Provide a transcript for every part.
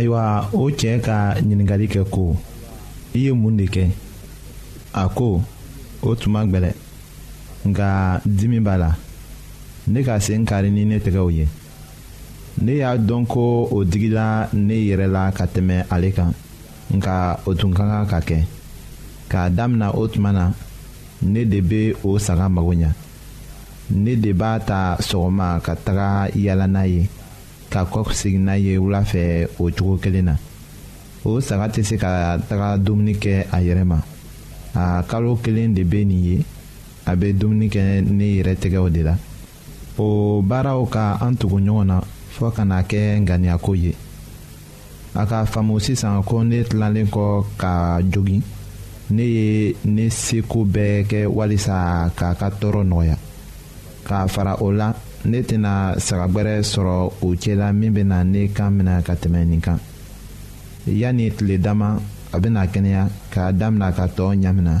ayiwa o cɛ ka ɲininkali kɛ ko i ye mun de kɛ a ko o tun man gbɛlɛ nka dimi b'a la ne ka sen kari ni ne tɛgɛw ye ne y'a dɔn ko o digila ne yɛrɛ la ka tɛmɛ ale kan nka o tun ka kan ka kɛ k'a damina o tuma na ne de bɛ o saga mago ɲa ne de b'a ta sɔgɔma ka taga yaala n'a ye. ka kɔ segin n'a ye wula fɛ o cogo kelen na o saga tɛ se ka taga dumuni kɛ a yɛrɛ ma a kalo kelen de bɛ nin ye a bɛ dumuni kɛ ne yɛrɛ tɛgɛw de la o baaraw ka an tugu ɲɔgɔn na fɔɔ ka na kɛ ŋaniyako ye a k'a faamu sisan ko ne tilalen kɔ ka jogin ne ye ne seko bɛɛ kɛ walisa k'a ka tɔɔrɔ nɔgɔya k'a fara o la ne tɛna saga gbɛrɛ sɔrɔ o cɛla min bɛna ne kan minɛ ka tɛmɛ nin kan yanni tile dama a bɛna kɛnɛya k'a damina ka tɔɔ ɲamina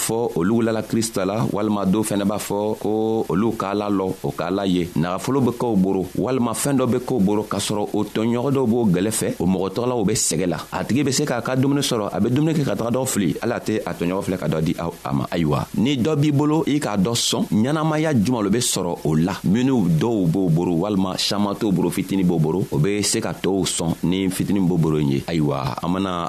fɔ olu wulala krista la walima dɔw fɛnɛ b'a fɔ ko olu k'a la lɔ o k'a la ye nagafolo be kɛw boro walima fɛɛn dɔ be kɛw boro k'a sɔrɔ o tɔɲɔgɔn dɔw b'o gwɛlɛ fɛ o mɔgɔ tɔgɔlaw be sɛgɛ la a tigi be se k'a ka dumuni sɔrɔ a be dumuni kɛ ka taga dɔ fili ala tɛ a tɔɲɔgɔn filɛ ka dɔ di aw a ma ayiwa ni dɔ b'i bolo i k'a dɔ sɔn ɲɛnamaya juman lo be sɔrɔ o la minw dɔw b'o boro walima saman t'o boro fitini b'o boro o be se ka tɔɔw sɔn ni fitini b'o boro ye ayiwa an mana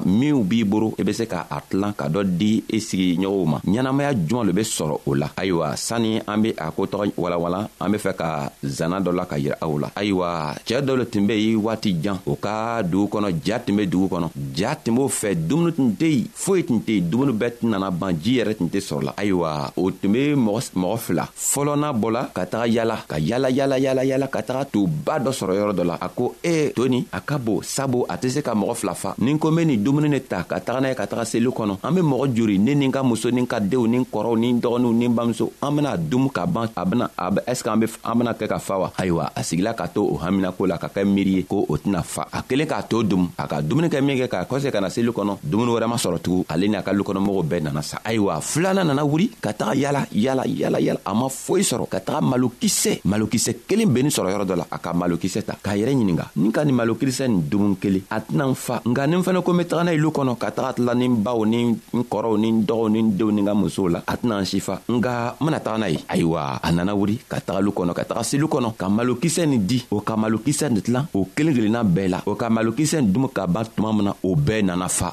minw b'i boro i be se ka a tilan ka dɔ di i sigiɲɔgɔnw ma ɲɛnamaya juman lo be sɔrɔ o la ayiwa sanni an be a ko tɔgɔ walawala an be fɛ ka zanna dɔ la ka yira aw la ayiwa cɛɛ dɔ lo tun be i waati jan o ka dugu kɔnɔ ja tun be dugu kɔnɔ ja tun b'o fɛ dumuni tun tɛ yen foyi tun tɛ yen dumuni bɛɛ tun nana ban ji yɛrɛ tun tɛ sɔrɔ la ayiwa o tun be mɔgɔ fila fɔlɔna bɔla ka taga yala ka yala yala yala yala ka taga to ba dɔ sɔrɔ yɔrɔ dɔ la a ko ee toni a ka bon sabu a tɛ se ka mɔgɔ fila fa ni ko n be nin dumuni ne ta ka taga n'a ye ka taga seli kɔnɔ an be mɔgɔ jori ne ni n ka muso ni n ka denw ni n kɔrɔw ni n dɔgɔninw ni n bamuso an bena dumu ka ban a bena a be ɛsike an be an bena kɛ ka fa wa ayiwa a sigila ka to o haminako la ka kɛ miiri ye ko o tɛna fa a kelen k'a to dum a ka dumuni kɛ min kɛ k'a kɔse ka na seli kɔnɔ dumuni wɛrɛ ma sɔrɔ tugun ale ni a ka lukɔnɔmɔgɔw bɛɛ nana sa ayiwa filanan nana wuli ka taga yala yala yala yala a ma foyi sɔrɔ ka taga malokisɛ malokisɛ kelen bennin sɔrɔ yɔrɔ dɔ la a ka malokisɛ ta k'a yɛrɛ ɲininga ni ka nin malokisɛ nin dumun kelen a tɛna n fa nka ni n fɛnɛ ko n be taga n'a ilu kɔnɔ ka taga tila ni n baw ni n kɔrɔw ni n dɔgɔw ni n denw ni n ka musow la a tɛna n si fa nka n bena taga n'a ye ayiwa a nana wuli ka tagalu kɔnɔ ka taga selu kɔnɔ ka malokisɛ nin di o ka malokisɛ nin tilan o kelen kelenna bɛɛ la o ka malokisɛ nin dumu ka ban tuma min na o bɛɛ nana fa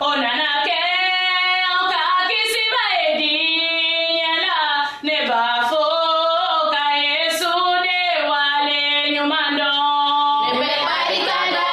O nana kɛ aw ka kisiba ye diɲɛ la, ne b'a fɔ ka Yesu de wale ɲuman dɔn. Ne bɛ barika da.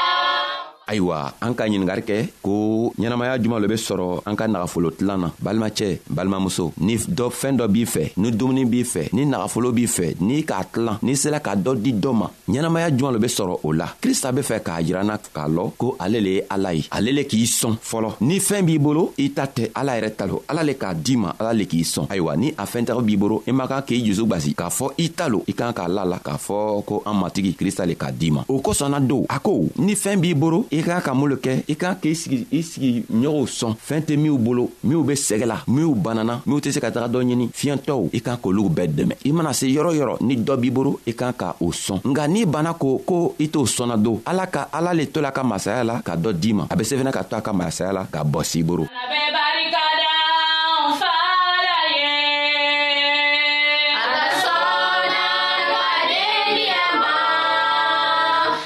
Ayiwa, an ka ɲininkali kɛ ko ɲɛnamaya juma lo bɛ sɔrɔ an ka nagafolo tilan na? Balimacɛ, balimamuso, ni dɔ fɛn dɔ b'i fɛ, ni dumuni b'i fɛ, ni nagafolo b'i fɛ, ni k'a tilan, n'i sera ka dɔ di dɔ ma, ɲɛnamaya jɔn lo be sɔrɔ o la krista be fɛ k'a jiranna k'a lɔ ko ale le ye ala ye ale le k'i sɔn fɔlɔ ni fɛɛn b'i bolo i ta tɛ ala yɛrɛ ta lo ala le k'a di ma ala le k'i sɔn ayiwa ni a fɛntago b'i bolo i man kan k'i jusu gwasi k'a fɔ i ta lo i kan k'a la la k'a fɔ ko an matigi krista le k'a di ma o kosɔn na don a ko ni fɛɛn b'i bolo i k'a ka mun lo kɛ i kan k'i sigi sigi ɲɔgɔnw sɔn fɛɛn tɛ minw bolo minw be sɛgɛ la minw banana minw tɛ se ka taga dɔ ɲini fiyɛntɔw i kan k'olu bɛɛ dɛmɛ i mana se yɔrɔ yɔrɔ ni dɔ b'i bolo i kan ka o sɔn nka n'i banna ko ko i t'o sɔnna don ala ka ala le to la ka masaya la ka dɔ d'i ma a be sefɛnɛ ka to a ka masaya la ka bɔ s'i boro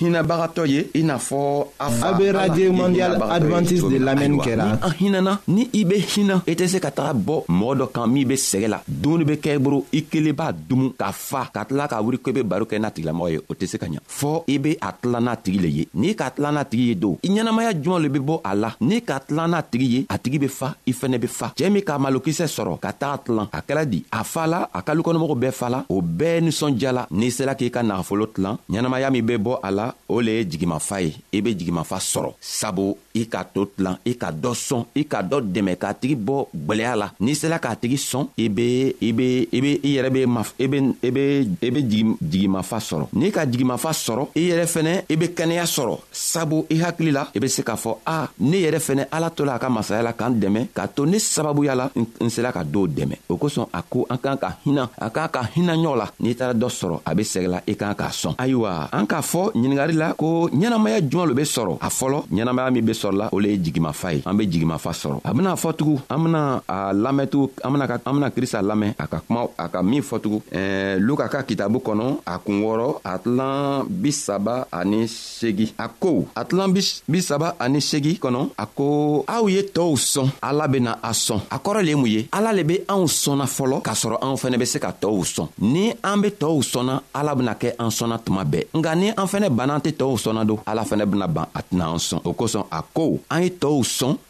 hinabagatɔ ye i n'a fɔ a fa a bɛ radio mondial adventiste de lamɛnni kɛra ni an hinana ni i bɛ hina i tɛ se ka taga bɔ mɔgɔ dɔ kan min bɛ sɛgɛ la dumuni bɛ kɛ i bolo i kelen b'a dumu ka fa ka tila k'a wuli ko i bɛ baro kɛ n'a tigilamɔgɔ ye o tɛ se ka ɲa fɔ i bɛ a tila n'a tigi le ye n'i k'a tila n'a tigi ye don i ɲɛnamaya jumɛn le bɛ bɔ a la n'i k'a tila n'a tigi ye a tigi bɛ fa i fɛnɛ bɛ fa cɛɛ min k'a malokisɛ sɔrɔ ka taga tilan a kɛla di a fa la a ka lukɔnɔmɔgɔw bɛɛ fa la o bɛɛ nisɔndiya la n'i sela k'i ka nagafolo tilan ɲɛnamaya min bɛ bɔ a la o le ye jigimafa ye i be jigimafa sɔrɔ sabu i k'a to tilan i ka dɔ sɔn i ka dɔ dɛmɛ k'a tigi bɔ gwɛlɛya la n'i sela k'a tigi sɔn i be i be i be i yɛrɛ be i be i be i be jigimafa sɔrɔ n'i ka jigimafa sɔrɔ i yɛrɛ fɛnɛ i be kɛnɛya sɔrɔ sabu i hakili la i be se k'a fɔ a ne yɛrɛ fɛnɛ ala tola a ka masaya la k'an dɛmɛ k'a to ne sababuya la n sela ka dɔw dɛmɛ o kosɔn a ko an k'an ka hinɛ a k'an ka hinɛ ɲɔgɔn la n'i taara dɔ sɔrɔ a be sɛgɛla i k'an k'a sɔn ayiwa an k'a fɔ ɲiningari la ko ɲɛnamaya juman lo be sɔrɔ a fɔlɔ ɲɛnamaya min be sɔrɔla o le ye jigimafa ye an be jigimafa sɔrɔ a bena fɔ tugun an bena a lamɛntugu an bena krista lamɛn a ka kuma a ka min fɔtugun luka ka kitabu kɔnɔ a kun wɔɔrɔ a tilan bi saba ani segi a ko a tilan bi saba ani segi kɔnɔ a ko aw ye tɔɔw sɔn ala bena a sɔn a kɔrɔ le ye mun ye ala le be anw sɔnna fɔlɔ k'a sɔrɔ anw fɛnɛ be se ka tɔɔw sɔn ni an be tɔɔw sɔnna ala bena kɛ an sɔnna tuma bɛɛ nka ni an fɛnɛ banna an tɛ tɔɔw sɔnna don ala fɛnɛ bena ban a tɛna an sɔn o kosɔn a ko an ye tɔɔw sɔn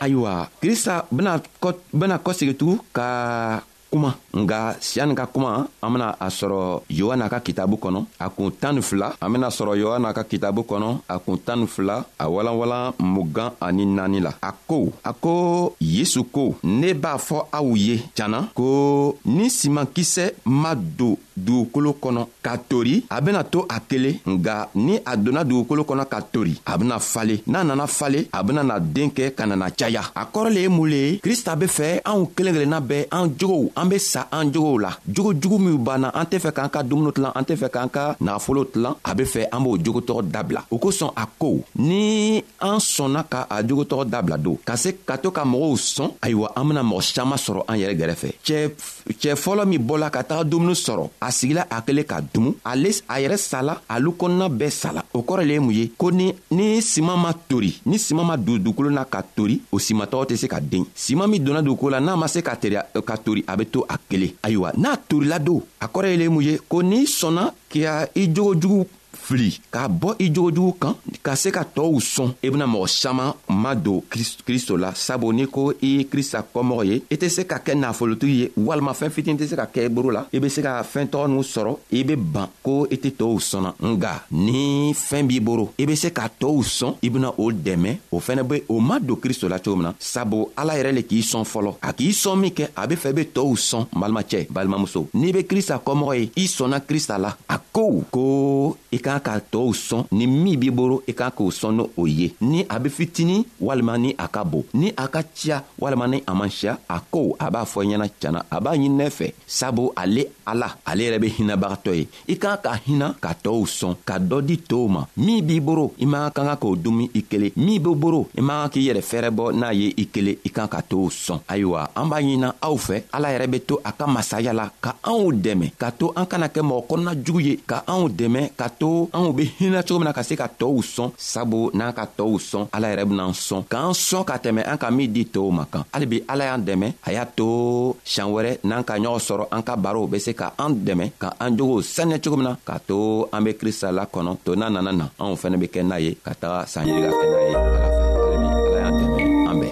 ayiwa krista bena kɔ bena kɔsegi tugun ka kuma nga siya nin ka kuma an bena a sɔrɔ yohana ka kitabu kɔnɔ a kun tan ni fila an bena sɔrɔ yohana ka kitabu kɔnɔ a kun tan ni fila a walanwalan mugan ani naani la a ko a ko yesu ko ne b'a fɔ aw ye janna ko ni simankisɛ ma don dugukolo kɔnɔ ka tori a bena to a kelen nga ni a donna dugukolo kɔnɔ ka tori a bena fale n'a nana fale a bena na den kɛ ka nana caya a kɔrɔ le ye mun le ye krista be fɛ anw kelen kelenna bɛɛ an jogow an be sa an jogow la jogo jugu minw banna an tɛ fɛ k'an ka dumuni tilan an tɛ fɛ k'an ka nafolo tilan a be fɛ an b'o jogo tɔgɔ dabila o kosɔn a ko ni an sɔnna ka a jogotɔgɔ dabila don ka se ka to ka mɔgɔw sɔn ayiwa an bena mɔgɔ saman sɔrɔ an yɛrɛ gɛrɛfɛ cɛɛ fɔlɔ min bɔla ka taga dumuni sɔrɔ a sigila a kelen ka dumu ale a yɛrɛ sala alu kɔnɔna bɛɛ sala o kɔrɔ le ye mun ye ko ni ni siman ma tori ni siman ma don dugukolo na ka tori o simatɔgɔ tɛ se ka den siman min donna dugukolo la n'a ma se ka teri ka tori a be to a kelen ayiwa n'a torila don a kɔrɔ ye le mun ye ko n'i sɔnna k'i i jogo jugu fili k'a bɔ i jogojugu kan ka se ka tɔɔw sɔn i bena mɔgɔ saman ma don kristo la sabu n'i ko i ye krista kɔmɔgɔ ye i tɛ se ka kɛ nafolotigi ye walima fɛɛn fitini tɛ se ka kɛ i boro la i be se ka fɛɛn tɔgɔ n'u sɔrɔ i be ban ko i tɛ tɔɔw sɔnna nga ni fɛɛn b'i boro i be se ka tɔɔw sɔn i bena o dɛmɛ o fɛnɛ be o ma don kristo la cogo min na sabu ala yɛrɛ le k'i sɔn fɔlɔ a k'i sɔn min kɛ a be fɛ i be tɔɔw sɔn balimacɛ balimamuso n'i be krista kɔmɔgɔ ye i sɔnna krista la a ko ko i k'a ka tɔɔw sɔn ni min b'i boro i k'a k'o sɔn ni o ye ni a be fitini walima ni a ka bon ni a ka ciya walima ni a man siya a ko a b'a fɔ ɲɛna cana a b'a ɲininɛ fɛ sabu ale ala ale yɛrɛ be hinabagatɔ ye i k'a ka hina ka tɔɔw sɔn ka dɔ di tow ma min b'i boro i man ka kan k'o dumi i kelen min be boro i man kan k'i yɛrɛ fɛɛrɛ bɔ n'a ye i kelen i kan ka tow sɔn ayiwa an b'a ɲinina aw fɛ ala yɛrɛ bɛ to a ka masaya la ka anw dɛmɛ ka to an kana kɛ mɔgɔ kɔnɔna jugu ye ka anw dɛmɛ ka to anw be hinɛ cogo min na ka se ka tɔɔw sɔn sabu n'an ka tɔɔw sɔn ala yɛrɛ benaan sɔn k'an sɔn ka tɛmɛ an ka min di tɔɔw ma kan hali bi ala y'an dɛmɛ a y'a to siɲan wɛrɛ n'an ka ɲɔgɔn sɔrɔ an ka barow be se ka an dɛmɛ ka an jogow saniya cogo min na k'a to an be krista la kɔnɔ to n'a nana na anw fɛnɛ be kɛ n'a ye ka taga sanyirika kɛ n'a ye